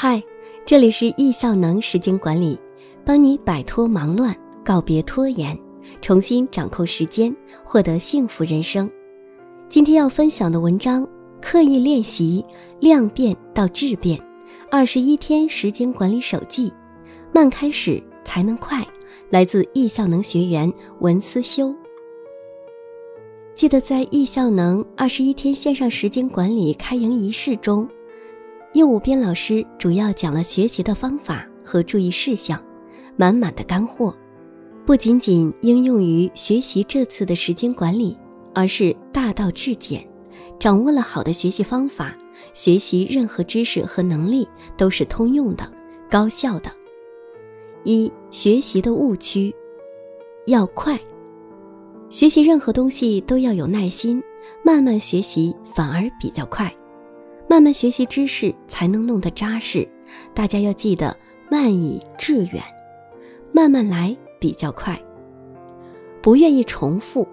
嗨，这里是易效能时间管理，帮你摆脱忙乱，告别拖延，重新掌控时间，获得幸福人生。今天要分享的文章：刻意练习量变到质变，二十一天时间管理手记，慢开始才能快。来自易效能学员文思修。记得在易效能二十一天线上时间管理开营仪式中。业务编老师主要讲了学习的方法和注意事项，满满的干货，不仅仅应用于学习这次的时间管理，而是大道至简。掌握了好的学习方法，学习任何知识和能力都是通用的、高效的。一、学习的误区，要快。学习任何东西都要有耐心，慢慢学习反而比较快。慢慢学习知识才能弄得扎实，大家要记得慢以致远，慢慢来比较快。不愿意重复。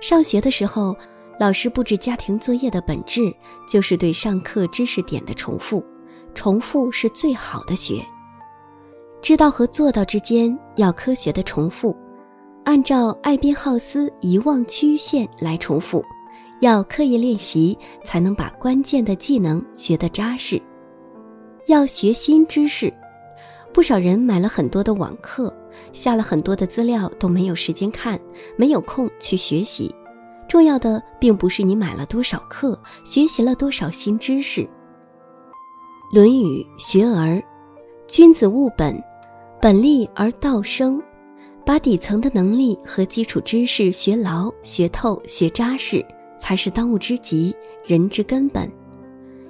上学的时候，老师布置家庭作业的本质就是对上课知识点的重复，重复是最好的学。知道和做到之间要科学的重复，按照艾宾浩斯遗忘曲线来重复。要刻意练习，才能把关键的技能学得扎实。要学新知识，不少人买了很多的网课，下了很多的资料，都没有时间看，没有空去学习。重要的并不是你买了多少课，学习了多少新知识。《论语·学而》：“君子务本，本立而道生。”把底层的能力和基础知识学牢、学透、学扎实。才是当务之急，人之根本。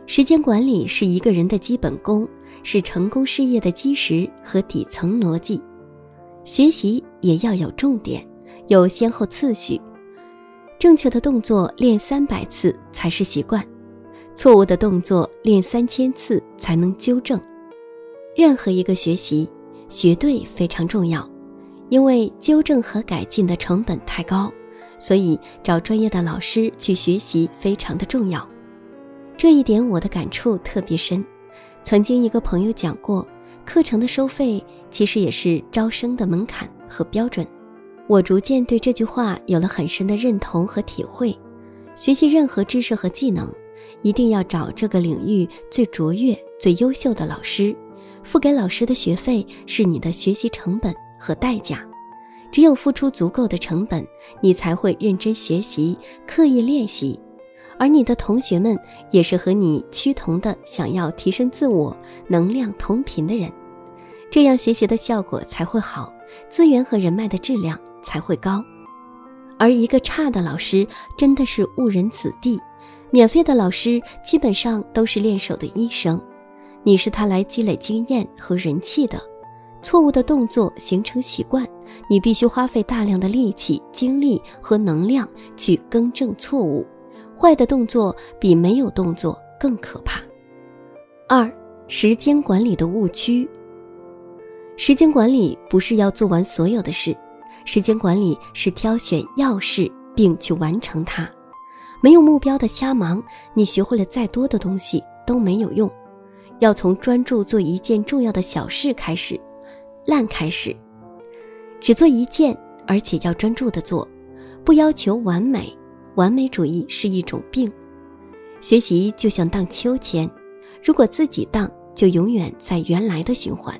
时间管理是一个人的基本功，是成功事业的基石和底层逻辑。学习也要有重点，有先后次序。正确的动作练三百次才是习惯，错误的动作练三千次才能纠正。任何一个学习，学对非常重要，因为纠正和改进的成本太高。所以，找专业的老师去学习非常的重要，这一点我的感触特别深。曾经一个朋友讲过，课程的收费其实也是招生的门槛和标准。我逐渐对这句话有了很深的认同和体会。学习任何知识和技能，一定要找这个领域最卓越、最优秀的老师，付给老师的学费是你的学习成本和代价。只有付出足够的成本，你才会认真学习、刻意练习，而你的同学们也是和你趋同的，想要提升自我、能量同频的人，这样学习的效果才会好，资源和人脉的质量才会高。而一个差的老师真的是误人子弟，免费的老师基本上都是练手的医生，你是他来积累经验和人气的。错误的动作形成习惯，你必须花费大量的力气、精力和能量去更正错误。坏的动作比没有动作更可怕。二、时间管理的误区。时间管理不是要做完所有的事，时间管理是挑选要事并去完成它。没有目标的瞎忙，你学会了再多的东西都没有用。要从专注做一件重要的小事开始。烂开始，只做一件，而且要专注的做，不要求完美。完美主义是一种病。学习就像荡秋千，如果自己荡，就永远在原来的循环。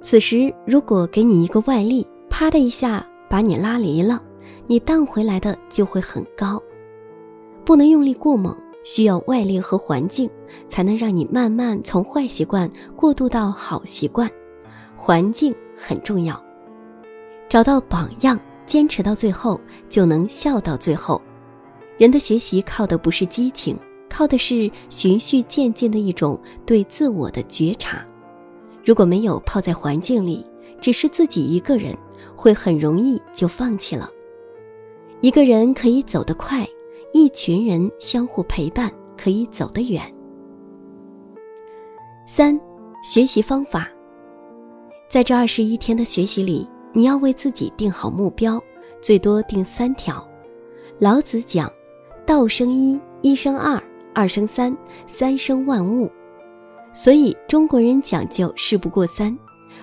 此时，如果给你一个外力，啪的一下把你拉离了，你荡回来的就会很高。不能用力过猛，需要外力和环境，才能让你慢慢从坏习惯过渡到好习惯。环境很重要，找到榜样，坚持到最后，就能笑到最后。人的学习靠的不是激情，靠的是循序渐进的一种对自我的觉察。如果没有泡在环境里，只是自己一个人，会很容易就放弃了。一个人可以走得快，一群人相互陪伴可以走得远。三，学习方法。在这二十一天的学习里，你要为自己定好目标，最多定三条。老子讲：“道生一，一生二，二生三，三生万物。”所以中国人讲究事不过三。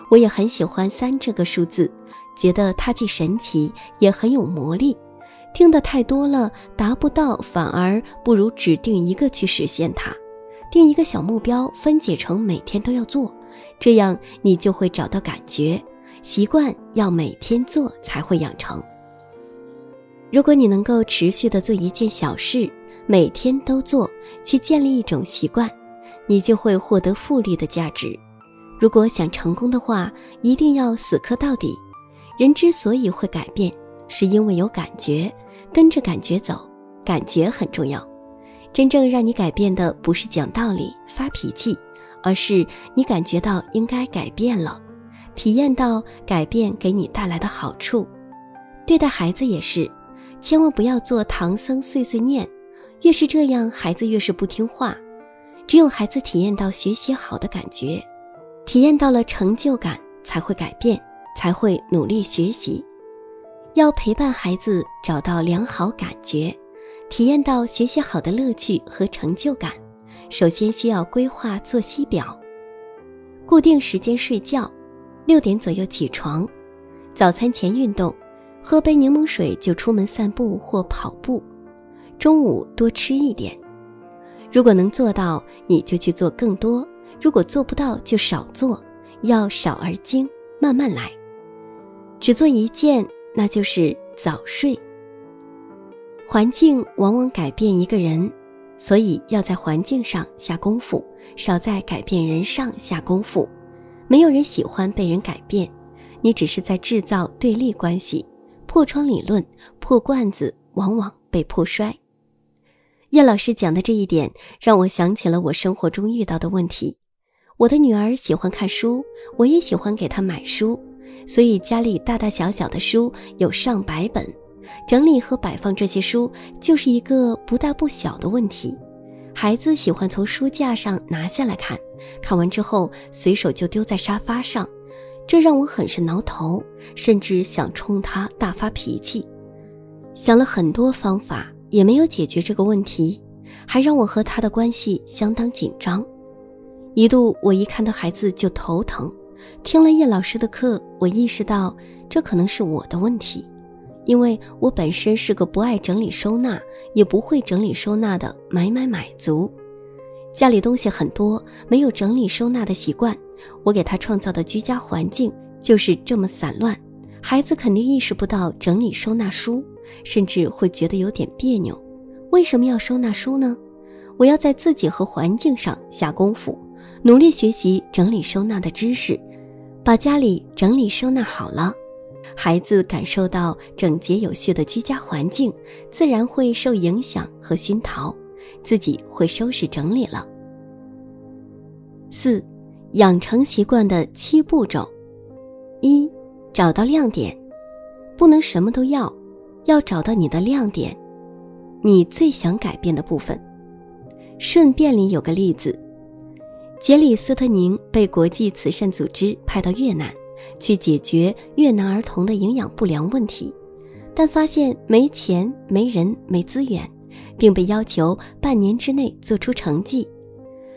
我也很喜欢三这个数字，觉得它既神奇也很有魔力。听得太多了，达不到，反而不如只定一个去实现它。定一个小目标，分解成每天都要做，这样你就会找到感觉。习惯要每天做才会养成。如果你能够持续的做一件小事，每天都做，去建立一种习惯，你就会获得复利的价值。如果想成功的话，一定要死磕到底。人之所以会改变，是因为有感觉。跟着感觉走，感觉很重要。真正让你改变的不是讲道理、发脾气，而是你感觉到应该改变了，体验到改变给你带来的好处。对待孩子也是，千万不要做唐僧碎碎念，越是这样，孩子越是不听话。只有孩子体验到学习好的感觉，体验到了成就感，才会改变，才会努力学习。要陪伴孩子找到良好感觉，体验到学习好的乐趣和成就感，首先需要规划作息表，固定时间睡觉，六点左右起床，早餐前运动，喝杯柠檬水就出门散步或跑步，中午多吃一点。如果能做到，你就去做更多；如果做不到，就少做，要少而精，慢慢来，只做一件。那就是早睡。环境往往改变一个人，所以要在环境上下功夫，少在改变人上下功夫。没有人喜欢被人改变，你只是在制造对立关系。破窗理论，破罐子往往被破摔。叶老师讲的这一点，让我想起了我生活中遇到的问题。我的女儿喜欢看书，我也喜欢给她买书。所以家里大大小小的书有上百本，整理和摆放这些书就是一个不大不小的问题。孩子喜欢从书架上拿下来看，看完之后随手就丢在沙发上，这让我很是挠头，甚至想冲他大发脾气。想了很多方法，也没有解决这个问题，还让我和他的关系相当紧张。一度我一看到孩子就头疼。听了叶老师的课，我意识到这可能是我的问题，因为我本身是个不爱整理收纳，也不会整理收纳的买买买族，家里东西很多，没有整理收纳的习惯。我给他创造的居家环境就是这么散乱，孩子肯定意识不到整理收纳书，甚至会觉得有点别扭。为什么要收纳书呢？我要在自己和环境上下功夫，努力学习整理收纳的知识。把家里整理收纳好了，孩子感受到整洁有序的居家环境，自然会受影响和熏陶，自己会收拾整理了。四，养成习惯的七步骤：一，找到亮点，不能什么都要，要找到你的亮点，你最想改变的部分。顺便里有个例子。杰里斯特宁被国际慈善组织派到越南，去解决越南儿童的营养不良问题，但发现没钱、没人、没资源，并被要求半年之内做出成绩。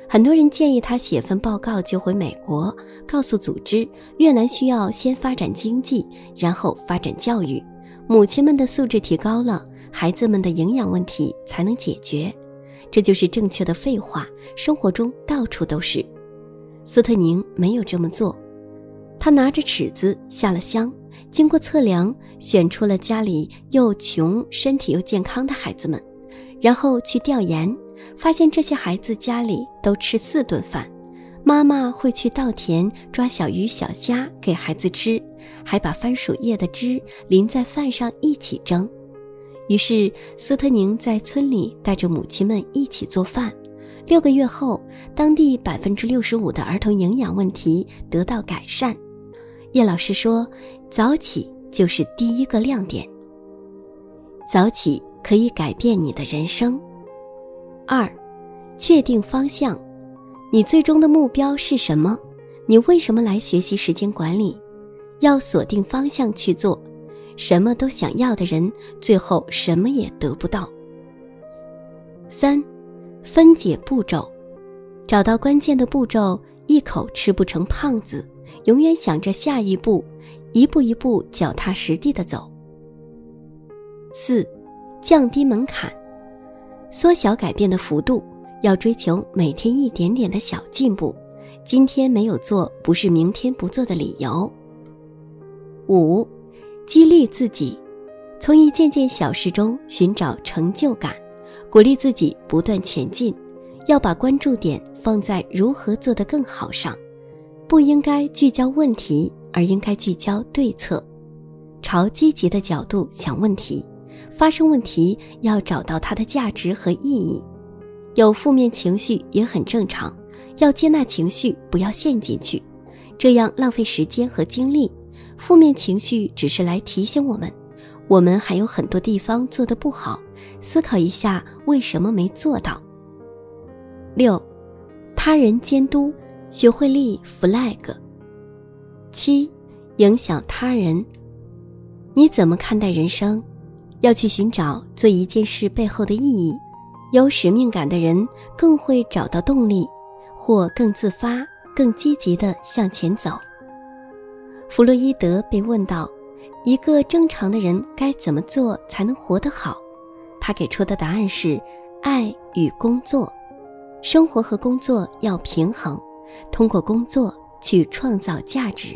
很多人建议他写份报告就回美国，告诉组织越南需要先发展经济，然后发展教育，母亲们的素质提高了，孩子们的营养问题才能解决。这就是正确的废话，生活中到处都是。斯特宁没有这么做，他拿着尺子下了乡，经过测量，选出了家里又穷、身体又健康的孩子们，然后去调研，发现这些孩子家里都吃四顿饭，妈妈会去稻田抓小鱼小虾给孩子吃，还把番薯叶的汁淋在饭上一起蒸。于是，斯特宁在村里带着母亲们一起做饭。六个月后，当地百分之六十五的儿童营养问题得到改善。叶老师说：“早起就是第一个亮点。早起可以改变你的人生。”二，确定方向。你最终的目标是什么？你为什么来学习时间管理？要锁定方向去做。什么都想要的人，最后什么也得不到。三，分解步骤：找到关键的步骤，一口吃不成胖子，永远想着下一步，一步一步脚踏实地的走。四，降低门槛，缩小改变的幅度，要追求每天一点点的小进步。今天没有做，不是明天不做的理由。五，激励自己，从一件件小事中寻找成就感，鼓励自己不断前进。要把关注点放在如何做得更好上，不应该聚焦问题，而应该聚焦对策，朝积极的角度想问题。发生问题要找到它的价值和意义。有负面情绪也很正常，要接纳情绪，不要陷进去，这样浪费时间和精力。负面情绪只是来提醒我们，我们还有很多地方做得不好，思考一下为什么没做到。六，他人监督，学会立 flag。七，影响他人。你怎么看待人生？要去寻找做一件事背后的意义。有使命感的人更会找到动力，或更自发、更积极地向前走。弗洛伊德被问到，一个正常的人该怎么做才能活得好？他给出的答案是：爱与工作。生活和工作要平衡，通过工作去创造价值。